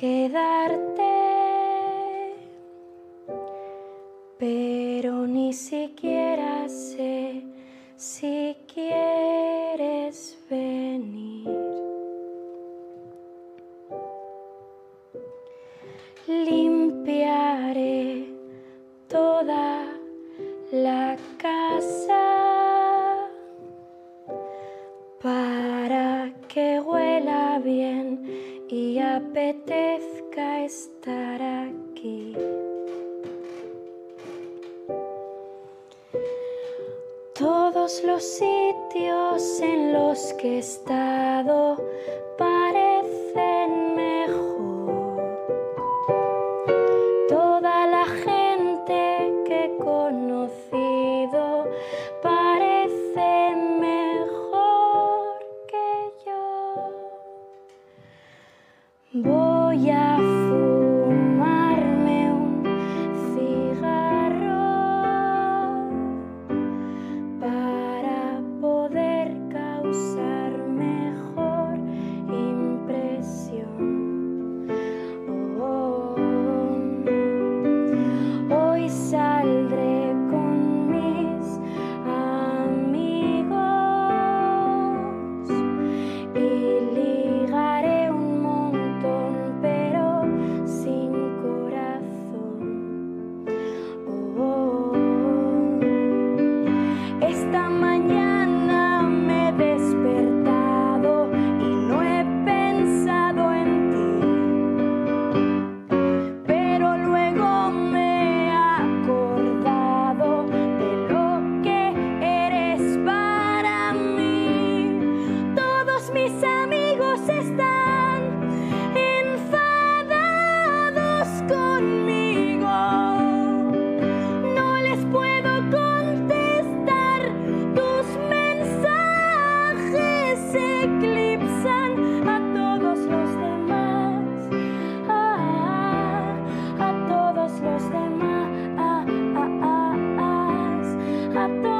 quedarte, pero ni siquiera sé si quieres venir. Limpiaré toda la casa para que huela bien y apetezca estar aquí. Todos los sitios en los que he estado parecen yeah. tanto.